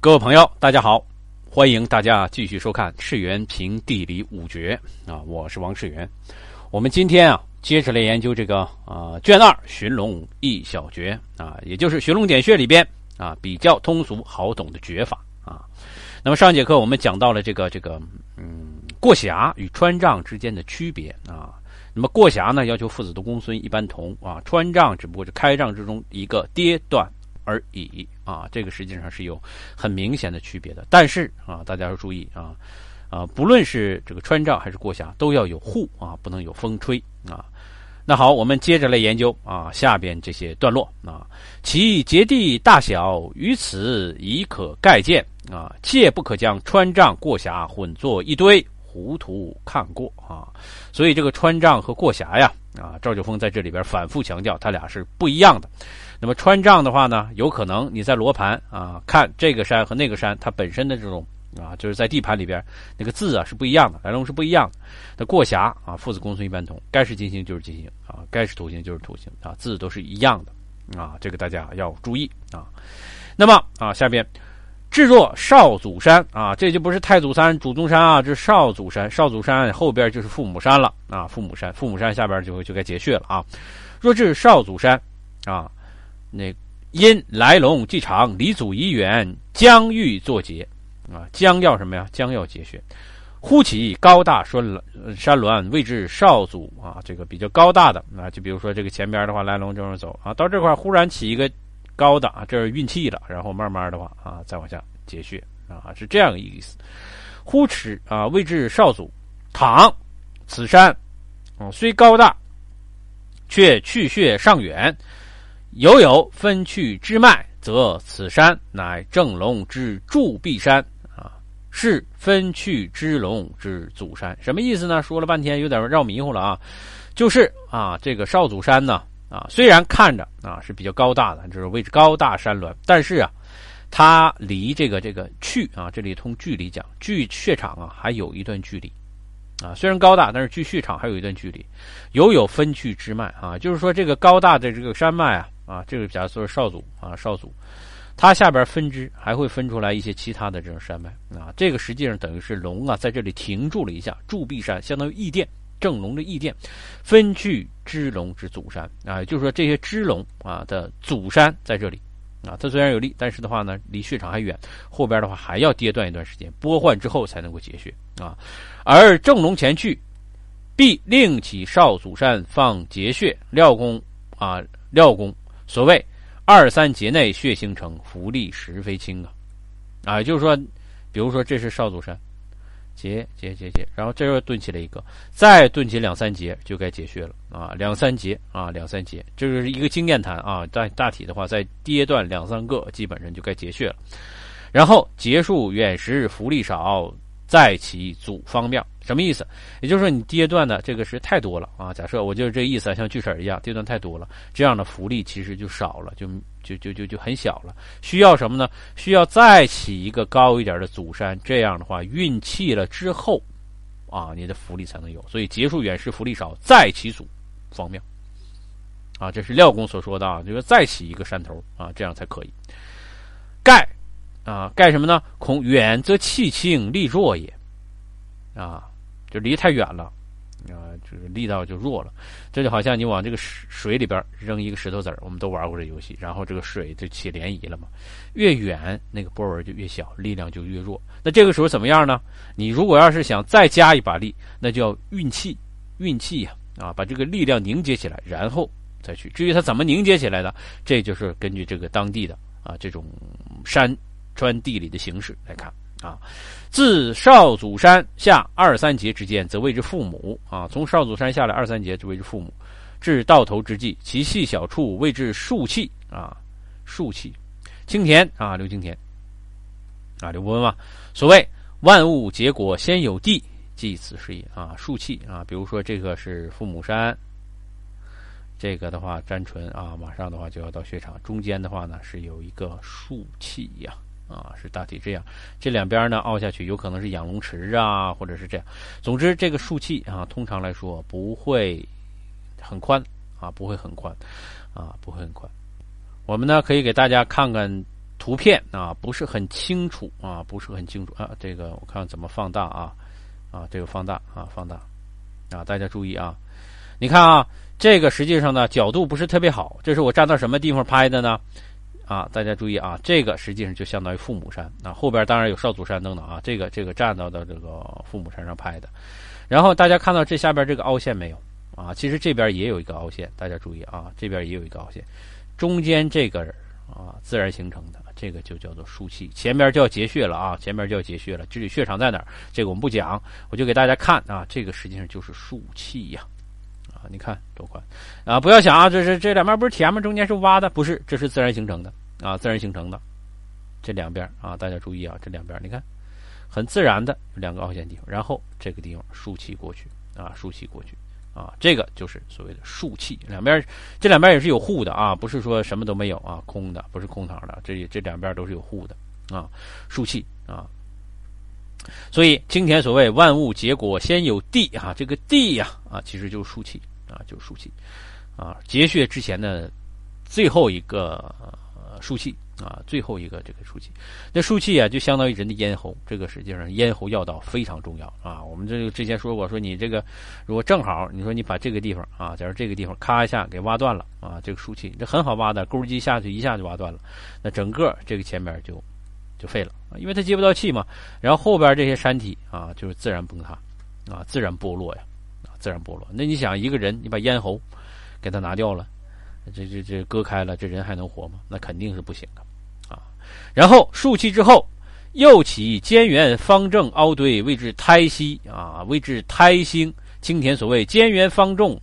各位朋友，大家好，欢迎大家继续收看《赤原评地理五绝》啊，我是王赤原。我们今天啊，接着来研究这个啊卷二《寻龙一小诀》啊，也就是《寻龙点穴》里边啊比较通俗好懂的诀法啊。那么上节课我们讲到了这个这个嗯过峡与穿杖之间的区别啊。那么过峡呢，要求父子的公孙一般同啊，穿杖只不过是开杖之中一个跌断。而已啊，这个实际上是有很明显的区别的。但是啊，大家要注意啊啊，不论是这个穿杖还是过峡，都要有护啊，不能有风吹啊。那好，我们接着来研究啊下边这些段落啊，其结地大小于此已可概见啊，切不可将穿杖过峡混作一堆，糊涂看过啊。所以这个穿杖和过峡呀啊，赵九峰在这里边反复强调，它俩是不一样的。那么穿杖的话呢，有可能你在罗盘啊看这个山和那个山，它本身的这种啊，就是在地盘里边那个字啊是不一样的，来龙是不一样的。那过峡啊，父子公孙一般同，该是金星就是金星啊，该是土星就是土星啊，字都是一样的啊，这个大家要注意啊。那么啊，下边至若少祖山啊，这就不是太祖山、祖宗山啊，这是少祖山。少祖山后边就是父母山了啊，父母山，父母山下边就就该结穴了啊。若至少祖山啊。那因来龙既长，离祖已远，将欲作结啊，将要什么呀？将要结穴。忽起高大山山峦，位置少祖啊，这个比较高大的啊，就比如说这个前边的话，来龙正着走啊，到这块忽然起一个高的啊，这是运气了，然后慢慢的话啊，再往下结穴啊，是这样一个意思。忽耻啊，谓之少祖，躺此山啊虽高大，却去穴尚远。犹有分去之脉，则此山乃正龙之铸壁山啊，是分去之龙之祖山。什么意思呢？说了半天有点绕迷糊了啊。就是啊，这个少祖山呢啊，虽然看着啊是比较高大的，就是位置高大山峦，但是啊，它离这个这个去啊，这里通距离讲，距穴场啊还有一段距离啊。虽然高大，但是距穴场还有一段距离，犹有分去之脉啊，就是说这个高大的这个山脉啊。啊，这个假如说是少祖啊，少祖，它下边分支还会分出来一些其他的这种山脉啊。这个实际上等于是龙啊，在这里停住了一下，铸壁山相当于翼殿，正龙的意见，分去支龙之祖山啊，就是说这些支龙啊的祖山在这里啊。它虽然有利，但是的话呢，离血场还远，后边的话还要跌断一段时间，拨换之后才能够结穴啊。而正龙前去，必另起少祖山放结穴，廖公啊，廖公。所谓二三节内血形成，浮力实非轻啊！啊，就是说，比如说这是少祖山，结结结结，然后这又顿起了一个，再顿起两三节就该结穴了啊！两三节啊，两三节，这是一个经验谈啊。大大体的话，在跌断两三个，基本上就该结穴了。然后结束远时，浮力少，再起祖方妙。什么意思？也就是说，你跌断的这个是太多了啊！假设我就是这意思，像锯齿一样，跌断太多了，这样的浮力其实就少了，就就就就就很小了。需要什么呢？需要再起一个高一点的祖山，这样的话运气了之后，啊，你的浮力才能有。所以结束远视浮力少，再起祖方妙。啊，这是廖公所说的啊，就是再起一个山头啊，这样才可以。盖啊，盖什么呢？恐远则气轻力弱也啊。就离太远了，啊，就是力道就弱了。这就好像你往这个水水里边扔一个石头子儿，我们都玩过这游戏。然后这个水就起涟漪了嘛，越远那个波纹就越小，力量就越弱。那这个时候怎么样呢？你如果要是想再加一把力，那就要运气，运气呀，啊，把这个力量凝结起来，然后再去。至于它怎么凝结起来的，这就是根据这个当地的啊这种山川地理的形式来看。啊，自少祖山下二三节之间，则谓之父母啊。从少祖山下来二三节，就谓之父母。至到头之际，其细小处谓之树气啊，树气。青田啊，刘青田啊，刘伯温嘛。所谓万物结果先有地，即此是也啊。树气啊，比如说这个是父母山，这个的话沾唇啊，马上的话就要到雪场，中间的话呢是有一个树气呀。啊，啊是大体这样，这两边呢凹下去，有可能是养龙池啊，或者是这样。总之，这个竖气啊，通常来说不会很宽啊，不会很宽啊，不会很宽。我们呢可以给大家看看图片啊不是很清楚啊，不是很清楚啊。这个我看怎么放大啊啊，这个放大啊放大啊，大家注意啊，你看啊，这个实际上呢角度不是特别好，这是我站到什么地方拍的呢？啊，大家注意啊，这个实际上就相当于父母山啊，后边当然有少祖山等等啊，这个这个站到的这个父母山上拍的。然后大家看到这下边这个凹陷没有啊？其实这边也有一个凹陷，大家注意啊，这边也有一个凹陷，中间这个啊自然形成的。这个就叫做竖气，前面就要结穴了啊，前面就要结穴了。至于穴场在哪儿，这个我们不讲，我就给大家看啊，这个实际上就是竖气呀，啊你看多宽啊！不要想啊，这是这两边不是甜吗？中间是挖的，不是，这是自然形成的啊，自然形成的。这两边啊，大家注意啊，这两边你看，很自然的两个凹陷地方，然后这个地方竖气过去啊，竖气过去。啊，这个就是所谓的竖气，两边这两边也是有护的啊，不是说什么都没有啊，空的，不是空堂的，这这两边都是有护的啊，竖气啊。所以经典所谓万物结果先有地啊，这个地呀啊，其实就是竖气啊，就是竖气啊，结穴之前的最后一个竖气。啊，最后一个这个输气，那输气啊，就相当于人的咽喉，这个实际上咽喉要道非常重要啊。我们这个之前说过，说你这个如果正好，你说你把这个地方啊，假如这个地方咔一下给挖断了啊，这个输气这很好挖的，钩机下去一下就挖断了，那整个这个前面就就废了，因为它接不到气嘛。然后后边这些山体啊，就是自然崩塌啊，自然剥落呀，啊，自然剥落。那你想一个人，你把咽喉给他拿掉了，这这这割开了，这人还能活吗？那肯定是不行的啊。然后竖气之后，又起尖圆方正凹堆，谓之胎息啊，谓之胎星。青田所谓尖圆方正，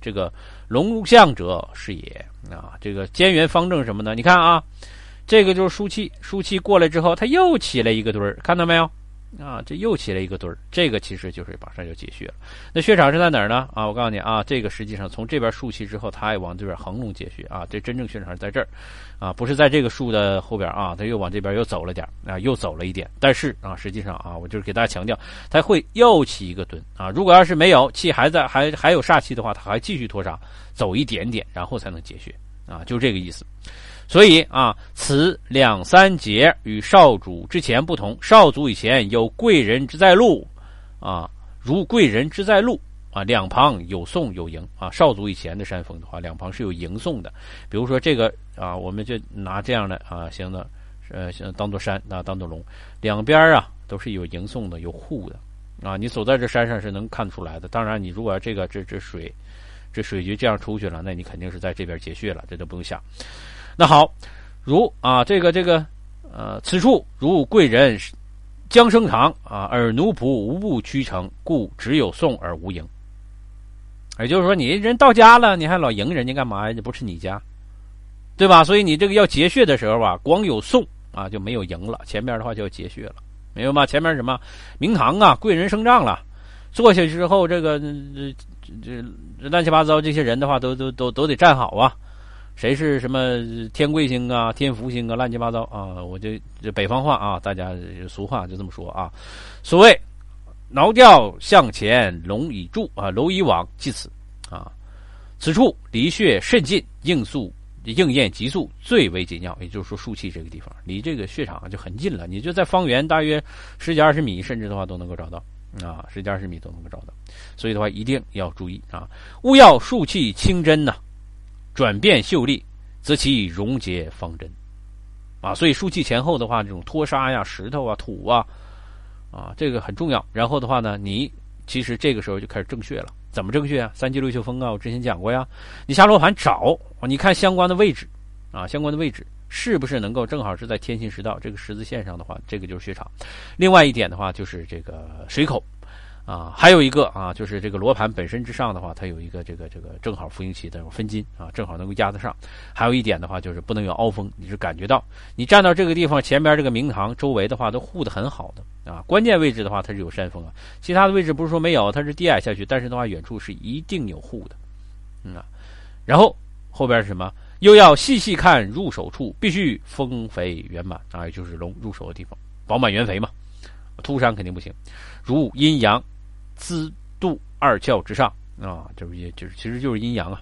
这个龙象者是也啊。这个尖圆方正什么呢？你看啊，这个就是输气，输气过来之后，它又起了一个堆儿，看到没有？啊，这又起了一个墩儿，这个其实就是马上就解穴了。那穴场是在哪儿呢？啊，我告诉你啊，这个实际上从这边竖气之后，它也往这边横龙解穴啊。这真正穴场是在这儿，啊，不是在这个树的后边啊，它又往这边又走了点啊，又走了一点。但是啊，实际上啊，我就是给大家强调，它会又起一个墩啊。如果要是没有气还在，还还有煞气的话，它还继续拖煞走一点点，然后才能解穴啊，就这个意思。所以啊，此两三节与少主之前不同。少主以前有贵人之在路，啊，如贵人之在路啊，两旁有送有迎啊。少主以前的山峰的话，两旁是有迎送的。比如说这个啊，我们就拿这样的啊，行的，呃，当做山啊，当做龙，两边啊都是有迎送的，有护的啊。你走在这山上是能看出来的。当然，你如果这个这这水，这水局这样出去了，那你肯定是在这边结穴了，这都不用想。那好，如啊，这个这个，呃，此处如贵人将升堂啊，而奴仆无不屈成，故只有送而无迎。也就是说，你人到家了，你还老迎人家干嘛呀？这不是你家，对吧？所以你这个要结穴的时候吧，光有送啊，就没有迎了。前面的话就要结穴了，明白吗？前面什么明堂啊，贵人升帐了，坐下之后，这个这这这乱七八糟这些人的话，都都都都得站好啊。谁是什么天贵星啊、天福星啊、乱七八糟啊？我就这北方话啊，大家俗话就这么说啊。所谓“挠掉向前，龙已住啊，楼已往”，即此啊。此处离穴甚近，应速应验急速最为紧要。也就是说，输气这个地方离这个穴场就很近了，你就在方圆大约十几二十米，甚至的话都能够找到啊，十几二十米都能够找到。所以的话，一定要注意啊，勿要竖气清真呐。转变秀丽，则其溶解方针，啊，所以输气前后的话，这种脱沙呀、石头啊、土啊，啊，这个很重要。然后的话呢，你其实这个时候就开始正穴了。怎么正穴啊？三七六秀风啊，我之前讲过呀。你下罗盘找，你看相关的位置，啊，相关的位置是不是能够正好是在天心十道这个十字线上的话，这个就是穴场。另外一点的话，就是这个水口。啊，还有一个啊，就是这个罗盘本身之上的话，它有一个这个这个正好复兴期的分金啊，正好能够压得上。还有一点的话，就是不能有凹峰，你是感觉到你站到这个地方前边这个明堂周围的话，都护得很好的啊。关键位置的话，它是有山峰啊，其他的位置不是说没有，它是低矮下去，但是的话，远处是一定有护的，嗯。然后后边是什么？又要细细看入手处，必须丰肥圆满啊，也就是龙入手的地方，饱满圆肥嘛。秃山肯定不行，如阴阳。资度二窍之上啊，就是也就是其实就是阴阳啊，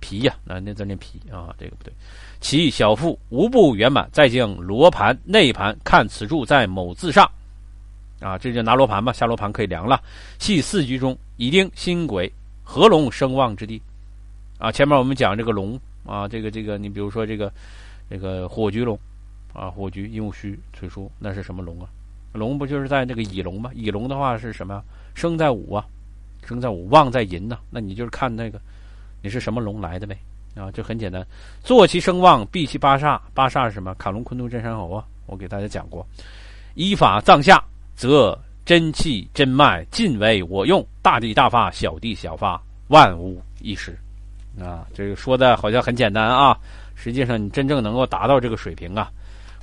脾呀，那那字念脾啊，这个不对。其小腹无不圆满，再经罗盘内盘看此处在某字上，啊，这就拿罗盘吧，下罗盘可以量了。系四局中已定心鬼合龙生旺之地，啊，前面我们讲这个龙啊，这个这个，你比如说这个这个火局龙，啊，火炬木戌催书，那是什么龙啊？龙不就是在那个乙龙吗？乙龙的话是什么？生在午啊，生在午，旺在寅呢。那你就是看那个你是什么龙来的呗。啊，就很简单，坐其声旺，避其八煞。八煞是什么？坎龙、坤兔、震山猴啊！我给大家讲过。依法藏下，则真气真脉尽为我用，大地大发，小地小发，万无一失。啊，这个说的好像很简单啊，实际上你真正能够达到这个水平啊，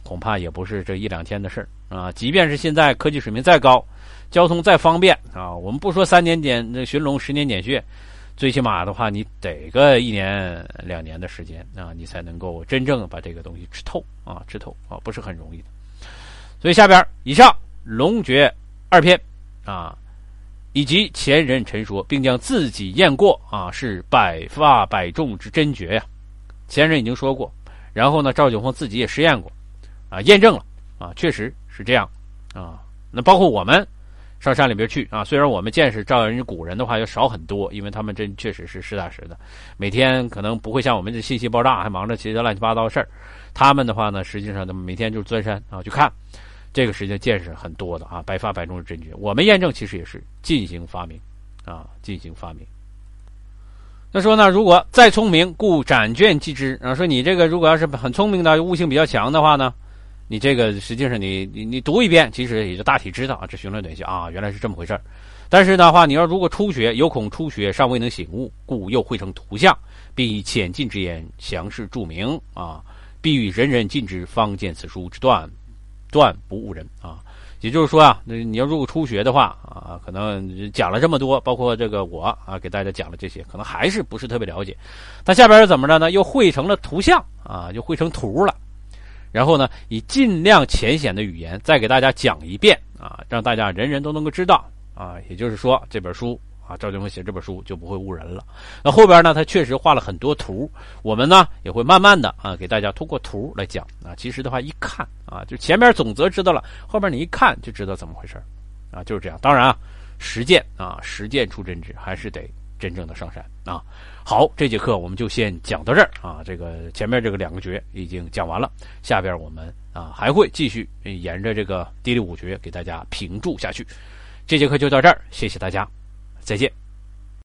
恐怕也不是这一两天的事儿啊。即便是现在科技水平再高，交通再方便啊，我们不说三年点那寻龙，十年点穴。最起码的话，你得个一年两年的时间啊，你才能够真正把这个东西吃透啊，吃透啊，不是很容易的。所以下边以上龙诀二篇啊，以及前人陈说，并将自己验过啊，是百发百中之真诀呀。前人已经说过，然后呢，赵九峰自己也实验过啊，验证了啊，确实是这样啊。那包括我们。上山里边去啊！虽然我们见识照人家古人的话要少很多，因为他们真确实是实打实的，每天可能不会像我们这信息爆炸，还忙着其他乱七八糟的事儿。他们的话呢，实际上他们每天就是钻山啊去看，这个实际上见识很多的啊，百发百中是真诀。我们验证其实也是进行发明啊，进行发明。那说呢，如果再聪明，故展卷即之啊。说你这个如果要是很聪明的悟性比较强的话呢？你这个实际上，你你你读一遍，其实也就大体知道啊，这寻论短信啊，原来是这么回事儿。但是的话，你要如果初学，有恐初学尚未能醒悟，故又绘成图像，并以浅近之言详示注明啊，必与人人尽之，方见此书之断，断不误人啊。也就是说啊，那你要如果初学的话啊，可能讲了这么多，包括这个我啊，给大家讲了这些，可能还是不是特别了解。那下边是怎么着呢？又绘成了图像啊，就绘成图了。然后呢，以尽量浅显的语言再给大家讲一遍啊，让大家人人都能够知道啊。也就是说，这本书啊，赵金峰写这本书就不会误人了。那后边呢，他确实画了很多图，我们呢也会慢慢的啊，给大家通过图来讲啊。其实的话，一看啊，就前面总则知道了，后边你一看就知道怎么回事啊，就是这样。当然啊，实践啊，实践出真知，还是得。真正的上山啊！好，这节课我们就先讲到这儿啊。这个前面这个两个绝已经讲完了，下边我们啊还会继续沿着这个第六五绝给大家评注下去。这节课就到这儿，谢谢大家，再见。